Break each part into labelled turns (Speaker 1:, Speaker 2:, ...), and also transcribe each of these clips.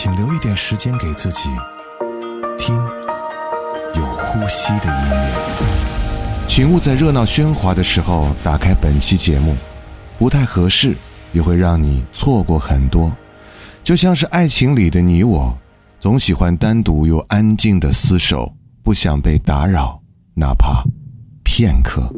Speaker 1: 请留一点时间给自己，听有呼吸的音乐。请勿在热闹喧哗的时候打开本期节目，不太合适，也会让你错过很多。就像是爱情里的你我，总喜欢单独又安静的厮守，不想被打扰，哪怕片刻。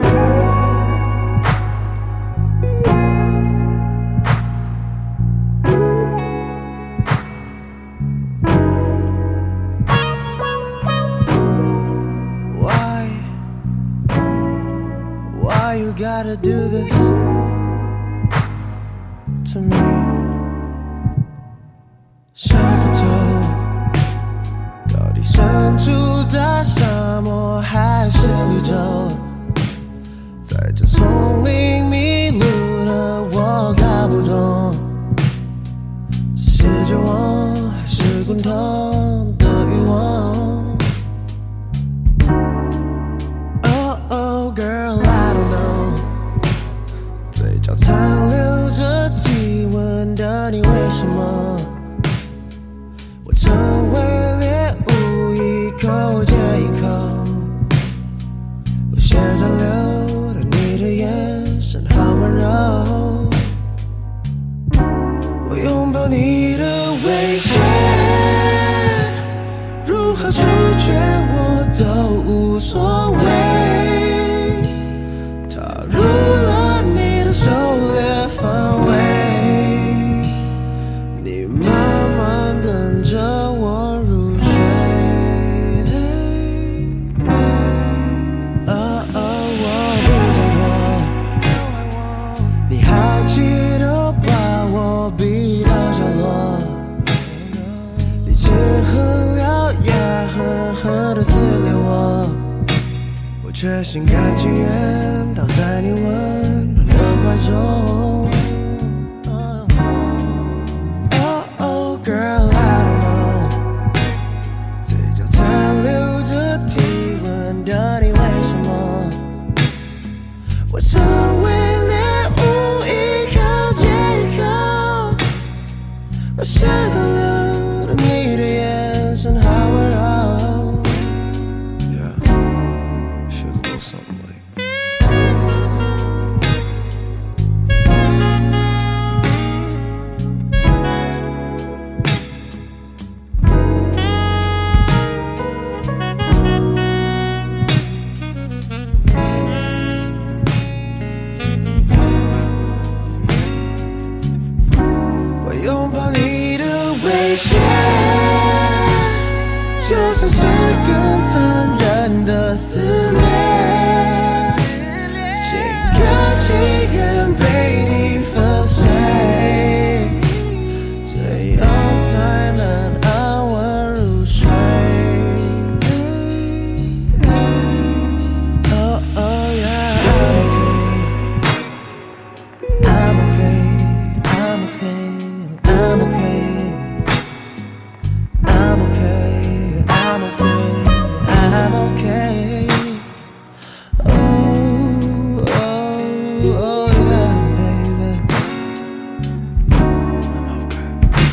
Speaker 2: Gotta do this to me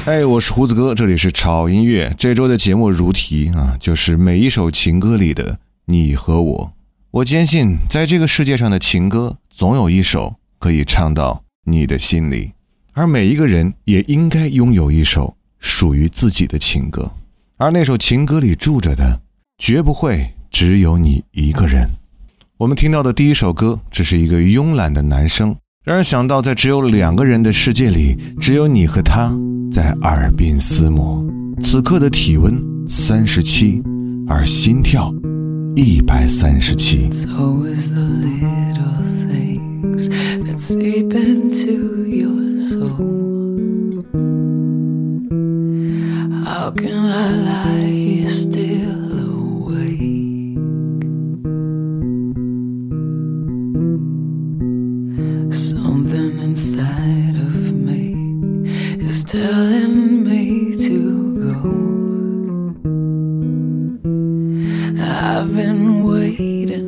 Speaker 1: 哎，我是胡子哥，这里是炒音乐。这周的节目如题啊，就是每一首情歌里的你和我。我坚信，在这个世界上的情歌，总有一首可以唱到你的心里，而每一个人也应该拥有一首属于自己的情歌。而那首情歌里住着的，绝不会只有你一个人。我们听到的第一首歌，这是一个慵懒的男声，让人想到在只有两个人的世界里，只有你和他。在耳鬓厮磨，此刻的体温三十七，而心跳一百三十七。
Speaker 3: How can I lie here still telling me to go. I've been waiting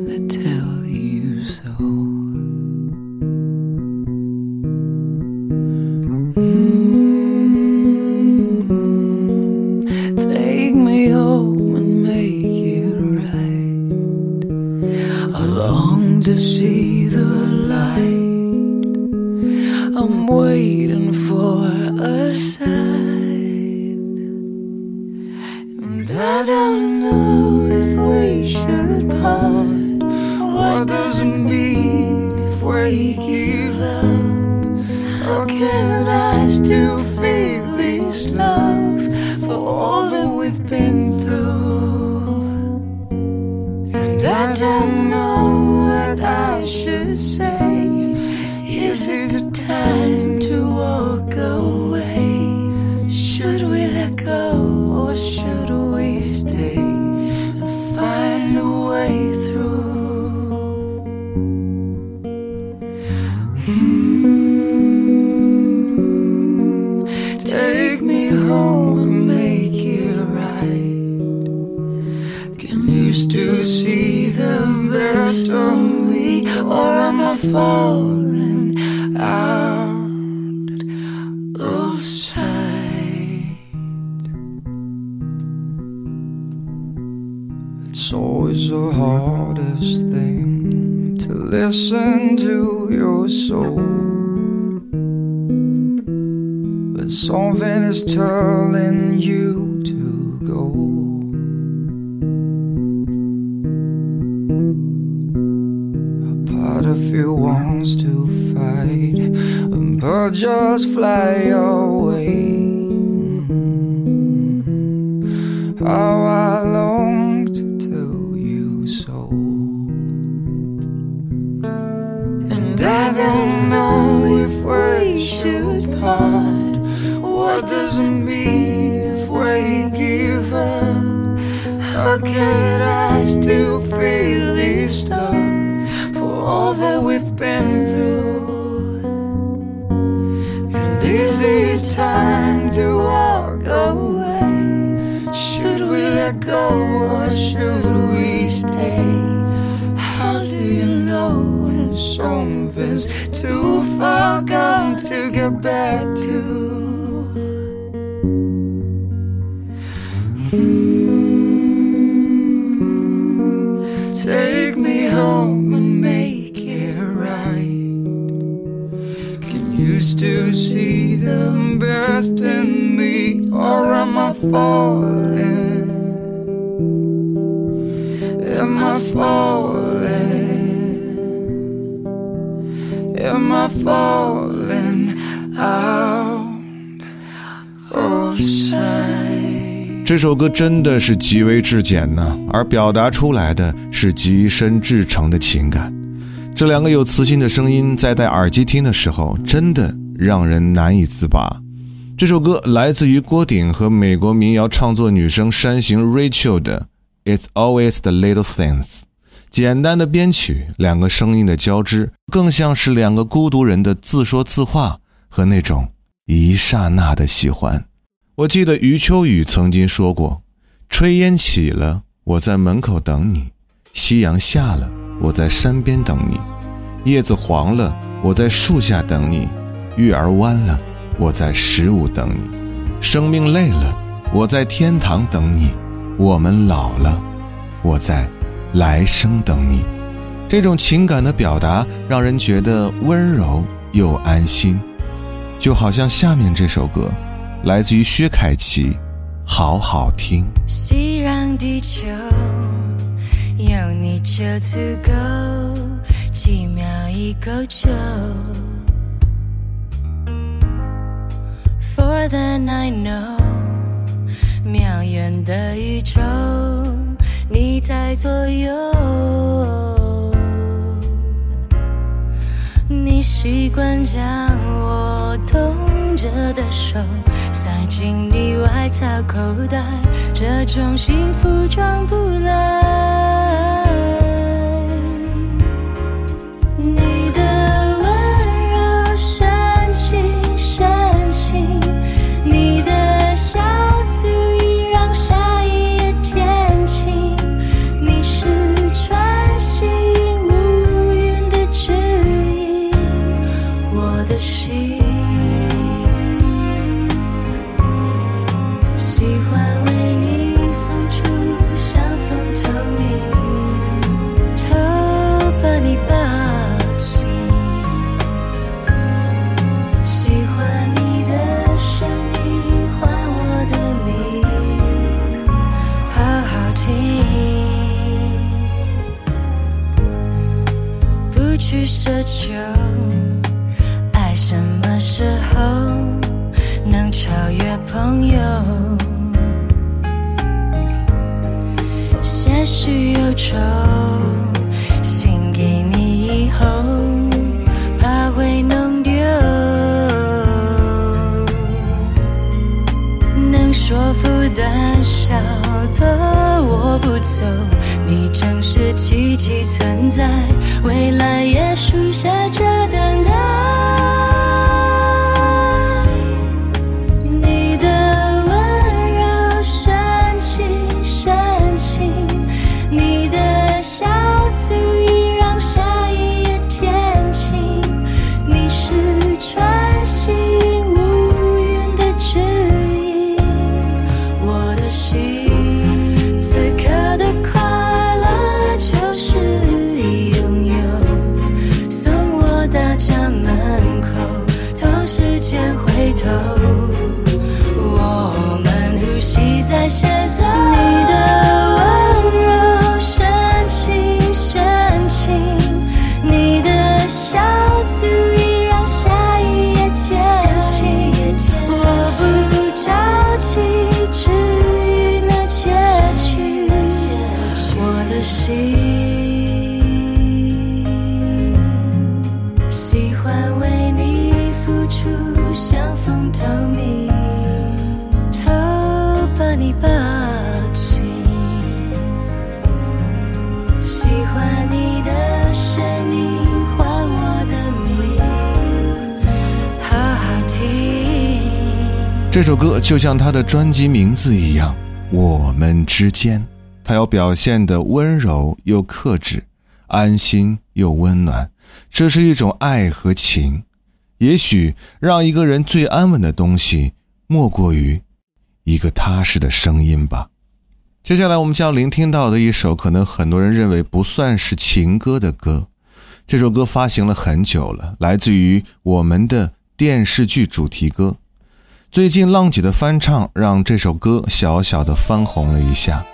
Speaker 3: falling out of sight?
Speaker 4: It's always the hardest thing to listen to your soul. But something is telling
Speaker 3: should part.
Speaker 4: What does it mean if we give up?
Speaker 3: How can I still feel this love for all that we've been through?
Speaker 4: And is it time to walk away?
Speaker 3: Should we let go or should we stay? How do you know when
Speaker 4: Something's too far gone to get back to.
Speaker 3: Take me home and make it right.
Speaker 4: Can you still see the best in me, or am I falling? Am I falling? Falling out of sight?
Speaker 5: 这首歌真的是极为至简呢，而表达出来的是极深至诚的情感。这两个有磁性的声音，在戴耳机听的时候，真的让人难以自拔。这首歌来自于郭顶和美国民谣创作女生山形 Rachel 的《It's Always the Little Things》。简单的编曲，两个声音的交织，更像是两个孤独人的自说自话和那种一刹那的喜欢。我记得余秋雨曾经说过：“炊烟起了，我在门口等你；夕阳下了，我在山边等你；叶子黄了，我在树下等你；月儿弯了，我在十五等你；生命累了，我在天堂等你；我们老了，我在来生等你。”这种情感的表达，让人觉得温柔又安心，就好像下面这首歌。来自于薛凯琪，好好听。
Speaker 6: 熙攘地球，有你就足够，几秒一够就。For then I know，渺远的宇宙，你在左右。你习惯将我冻着的手塞进你外套口袋，这种幸福装不来。
Speaker 1: 这首歌就像它的专辑名字一样，《我们之间》，它要表现的温柔又克制，安心又温暖，这是一种爱和情。也许让一个人最安稳的东西，莫过于一个踏实的声音吧。接下来我们将聆听到的一首，可能很多人认为不算是情歌的歌。这首歌发行了很久了，来自于我们的电视剧主题歌。最近浪姐的翻唱让这首歌小小的翻红了一下，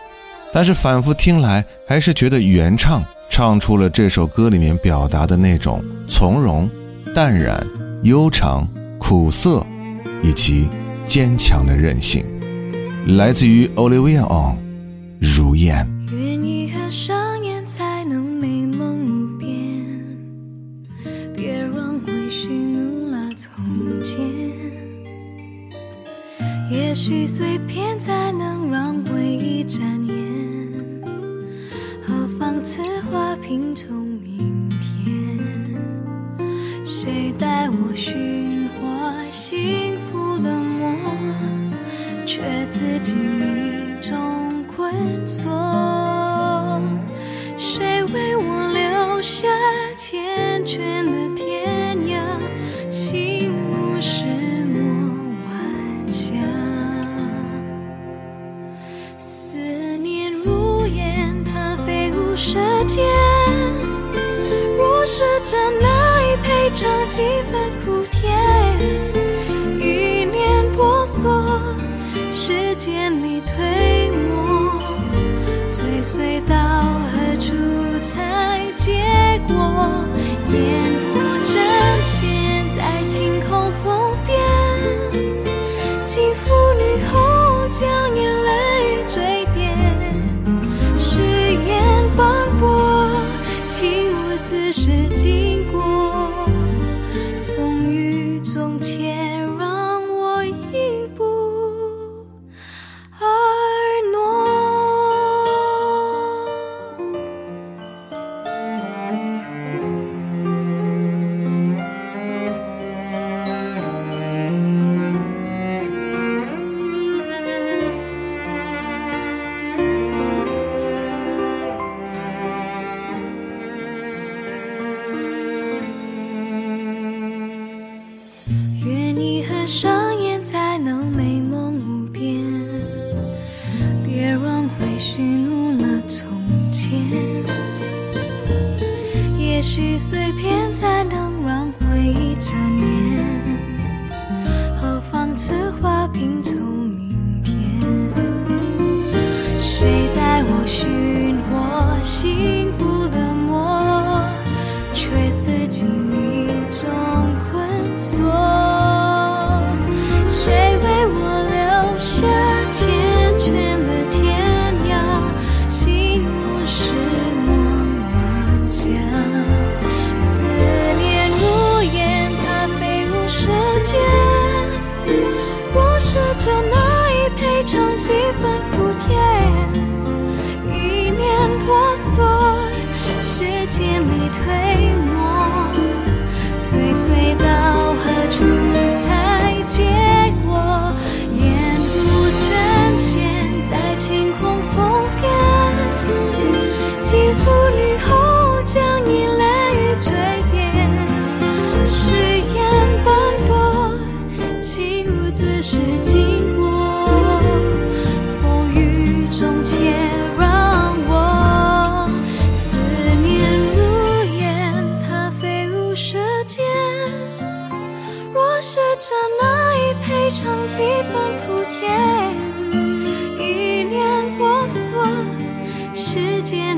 Speaker 1: 但是反复听来，还是觉得原唱唱出了这首歌里面表达的那种从容、淡然、悠长、苦涩以及坚强的韧性。来自于 Olivia On，如燕。
Speaker 6: 愿遗憾也许碎片才能让回忆展颜，何妨此花拼成明天？谁带我寻获幸福的魔？却自己迷中困锁。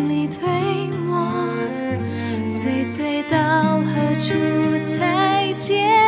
Speaker 6: 你推磨。追随到何处才
Speaker 1: 见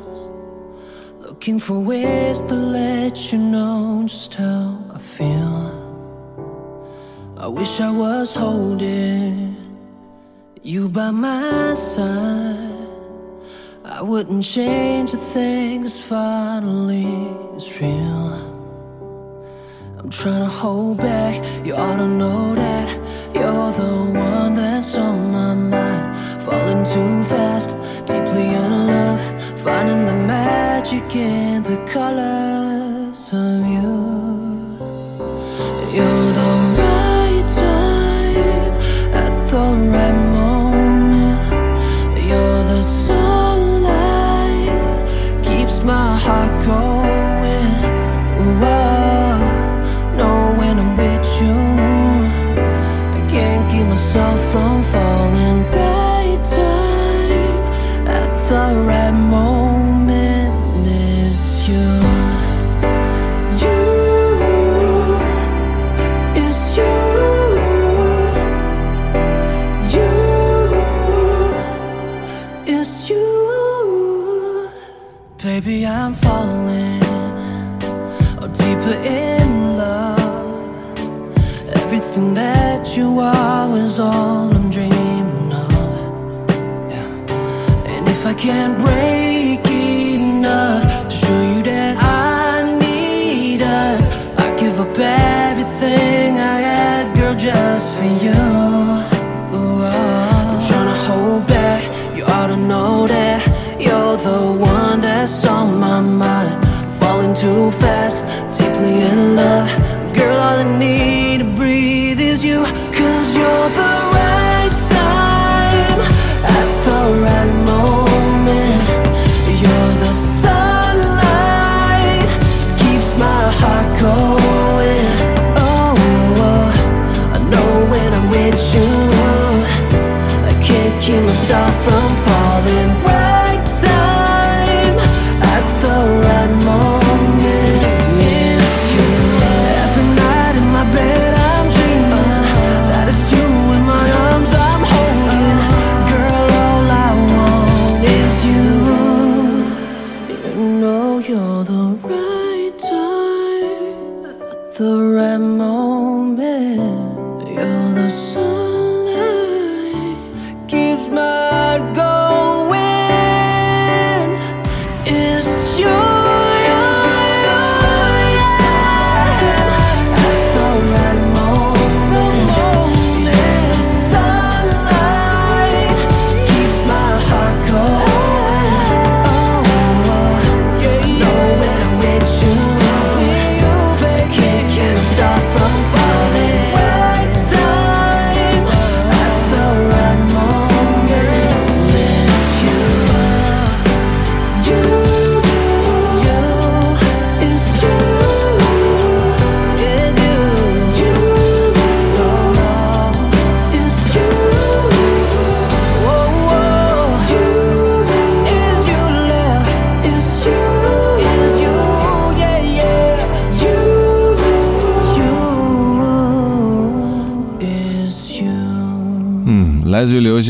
Speaker 7: looking for ways to let you know just how I feel. I wish I was holding you by my side. I wouldn't change a thing, finally it's real. I'm trying to hold back. You ought to know that you're the one that's on my mind. Falling too fast, deeply in love, finding the magic in the colors of you.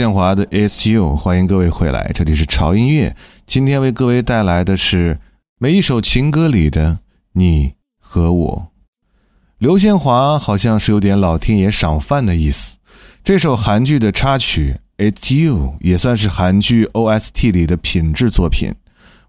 Speaker 1: 刘宪华的《It's You》，欢迎各位回来，这里是潮音乐。今天为各位带来的是每一首情歌里的你和我。刘宪华好像是有点老天爷赏饭的意思。这首韩剧的插曲《It's You》也算是韩剧 OST 里的品质作品，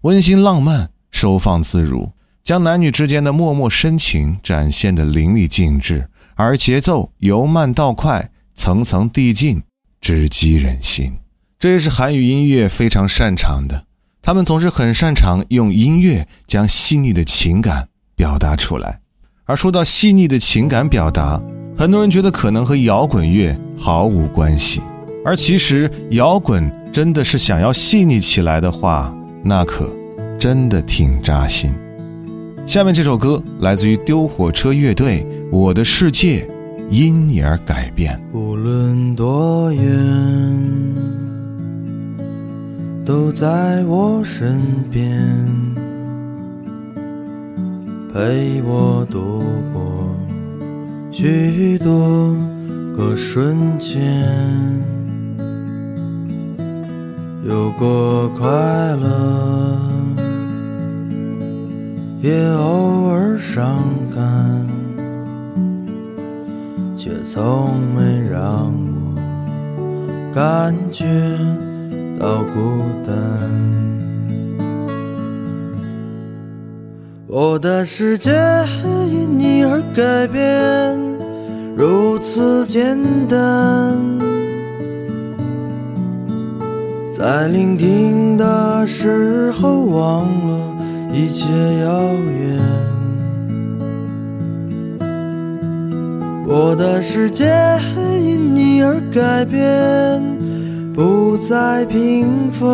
Speaker 1: 温馨浪漫，收放自如，将男女之间的默默深情展现的淋漓尽致，而节奏由慢到快，层层递进，直击人心。这也是韩语音乐非常擅长的，他们总是很擅长用音乐将细腻的情感表达出来。而说到细腻的情感表达，很多人觉得可能和摇滚乐毫无关系，而其实摇滚真的是想要细腻起来的话，那可真的挺扎心。下面这首歌来自于丢火车乐队，《我的世界因你而改变》。
Speaker 8: 无论多远，都在我身边，陪我度过许多个瞬间，有过快乐，也偶尔伤感。却从没让我感觉到孤单。我的世界因你而改变，如此简单。在聆听的时候，忘了一切遥远。我的世界因你而改变，不再平凡，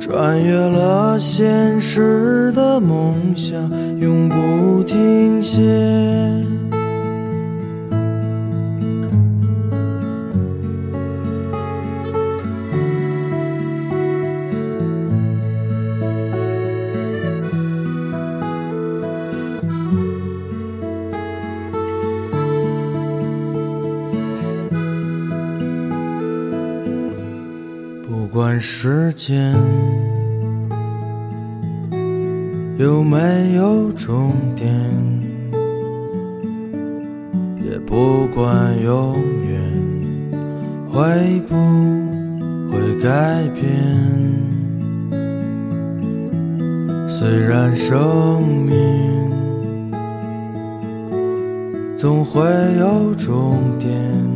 Speaker 8: 穿越了现实的梦想，永不停歇。管时间有没有终点，也不管永远会不会改变。虽然生命总会有终点。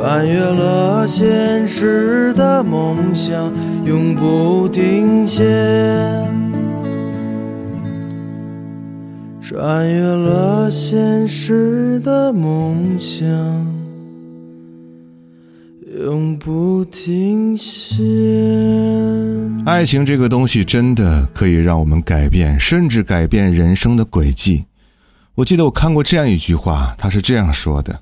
Speaker 8: 穿越了现实的梦想，永不停歇。穿越了现实的梦想，永不停歇。
Speaker 1: 爱情这个东西真的可以让我们改变，甚至改变人生的轨迹。我记得我看过这样一句话，他是这样说的：“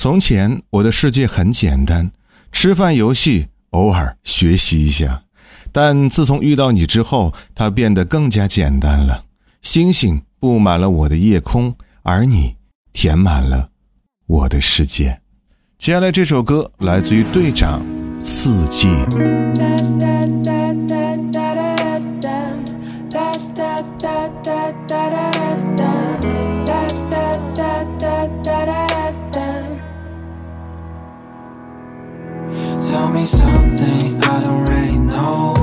Speaker 1: 从前我的世界很简单，吃饭、游戏，偶尔学习一下。但自从遇到你之后，它变得更加简单了。星星布满了我的夜空，而你填满了我的世界。”接下来这首歌来自于队长《四季》。
Speaker 4: me something I don't really know.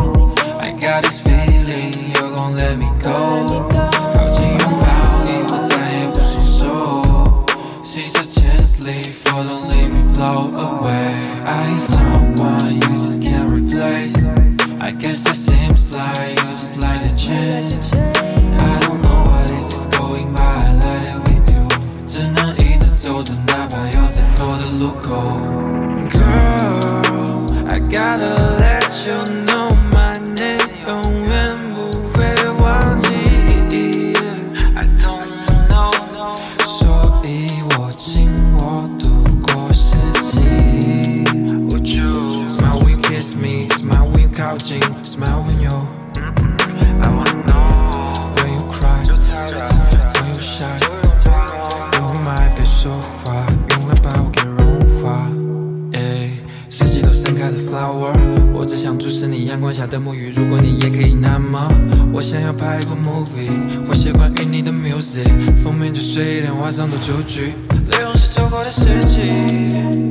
Speaker 4: I got this feeling you're gon' let me go. 靠近拥抱以后再也不松手。She's a chance leave for don't leave me blow away. I ain't someone you just can't replace. I guess it seems like you're just like a change. I don't know what this is going by, I let it with you. 只能一直走着，哪怕有再多的路口。 Girl, I gotta let you know my name，永远不会忘记。I don't know，所以我紧握度过四季。Would you smile when you kiss me? Smile when you 靠近，Smile when you。 的沐浴。如果你也可以，那么我想要拍一部 movie，或写关于你的 music，封面就水连画上的主句，内容是走过的世纪。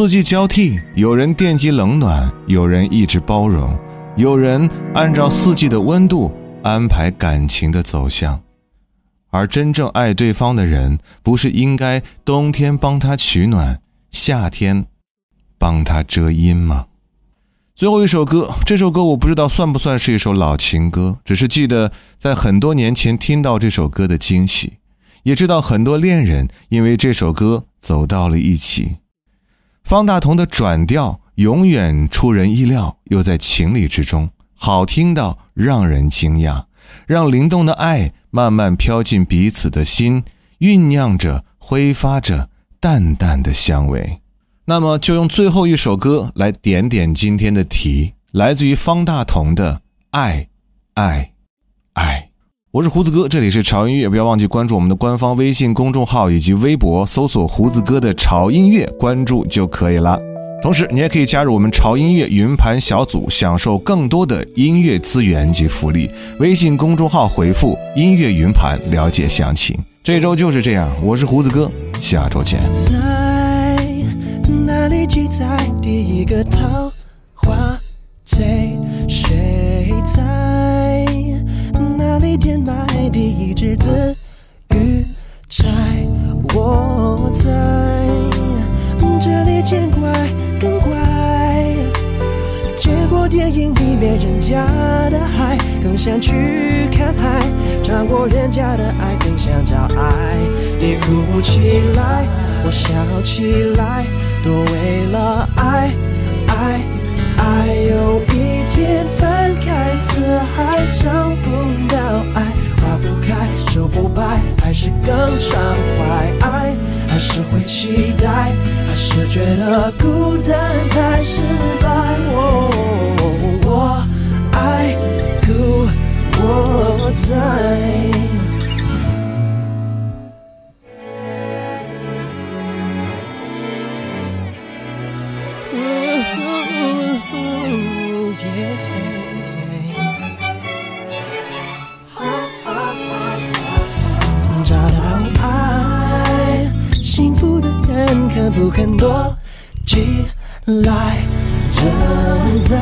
Speaker 1: 四季交替，有人惦记冷暖，有人一直包容，有人按照四季的温度安排感情的走向。而真正爱对方的人，不是应该冬天帮他取暖，夏天帮他遮阴吗？最后一首歌，这首歌我不知道算不算是一首老情歌，只是记得在很多年前听到这首歌的惊喜，也知道很多恋人因为这首歌走到了一起。方大同的转调永远出人意料，又在情理之中，好听到让人惊讶，让灵动的爱慢慢飘进彼此的心，酝酿着，挥发着淡淡的香味。那么，就用最后一首歌来点点今天的题，来自于方大同的《爱，爱，爱》。我是胡子哥，这里是潮音乐，不要忘记关注我们的官方微信公众号以及微博，搜索“胡子哥的潮音乐”，关注就可以了。同时，你也可以加入我们潮音乐云盘小组，享受更多的音乐资源及福利。微信公众号回复“音乐云盘”了解详情。这周就是这样，我是胡子哥，下周见。
Speaker 7: 在哪里记载第一个桃花醉？谁在哪里填埋第一只紫玉钗？我在这里见怪更怪，接过电影里面人家的海，更想去看海；穿过人家的爱，更想找爱。你哭起来，我笑起来，都为了爱，爱，爱。有一天翻开词海，找不到爱，花不开，树不白，还是更畅快？爱还是会期待，还是觉得孤单太失败？我我爱故我在。不肯躲起来？正在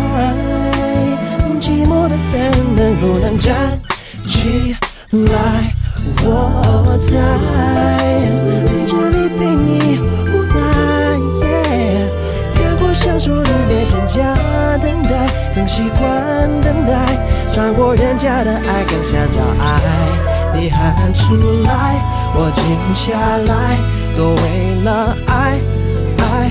Speaker 7: 寂寞的人能不能站起来？我在这里陪你无奈。看过小说里面人家等待，更习惯等待，穿过人家的爱，更想找爱。你喊出来，我静下来，都为了爱，爱，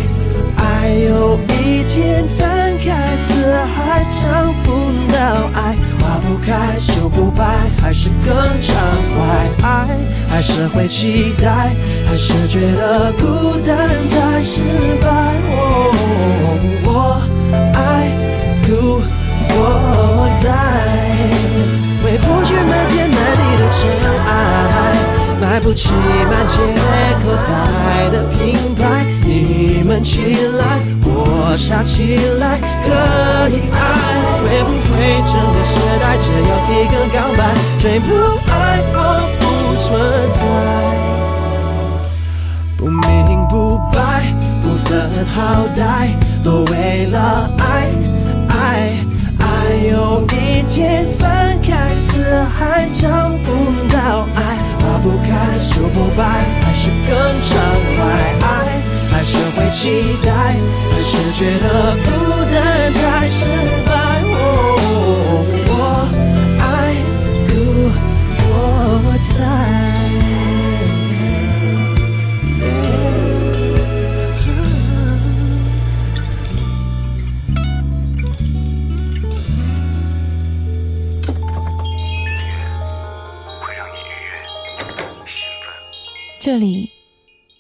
Speaker 7: 爱。有一天翻开词海，找不到爱，花不开，树不白，还是更畅快。爱还是会期待，还是觉得孤单太失败。哦，我爱故我在。回不去那天满地的尘埃，买不起满街口袋的品牌。你们起来，我傻起来，可以爱。会不会整个时代只有一个告白？谁不爱？我不存在，不明不白，不分好歹，都为了爱？爱？爱。有一天翻开词海，找不到爱，花不开，手不败，还是更畅快。爱还是会期待，还是觉得孤单太失败。我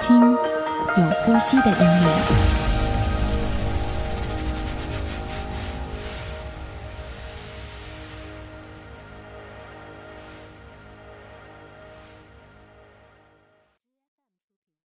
Speaker 6: 听有呼吸的音乐。